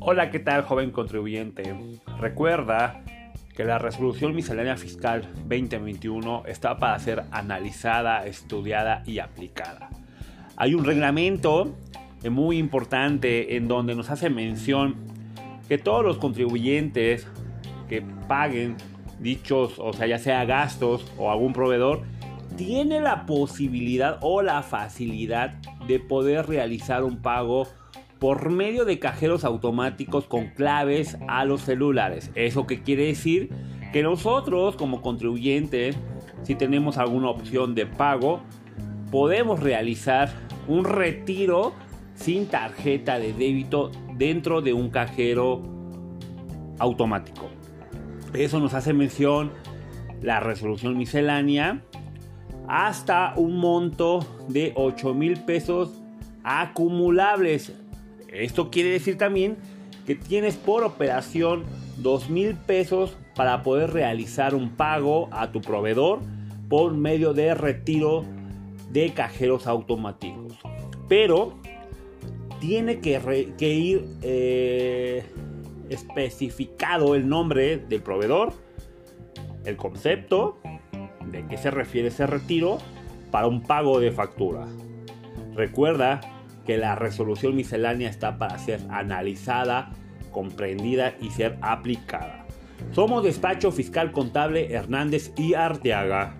Hola, ¿qué tal joven contribuyente? Recuerda que la resolución miscelánea fiscal 2021 está para ser analizada, estudiada y aplicada. Hay un reglamento muy importante en donde nos hace mención que todos los contribuyentes que paguen dichos, o sea, ya sea gastos o algún proveedor, tiene la posibilidad o la facilidad de poder realizar un pago por medio de cajeros automáticos con claves a los celulares. ¿Eso qué quiere decir? Que nosotros como contribuyentes, si tenemos alguna opción de pago, podemos realizar un retiro sin tarjeta de débito dentro de un cajero automático. Eso nos hace mención la resolución miscelánea hasta un monto de 8 mil pesos acumulables. Esto quiere decir también que tienes por operación 2 mil pesos para poder realizar un pago a tu proveedor por medio de retiro de cajeros automáticos. Pero tiene que, ir eh, especificado el nombre del proveedor, el concepto, de qué se refiere ese retiro para un pago de factura. Recuerda que la resolución miscelánea está para ser analizada, comprendida y ser aplicada. Somos Despacho Fiscal Contable Hernández y Arteaga.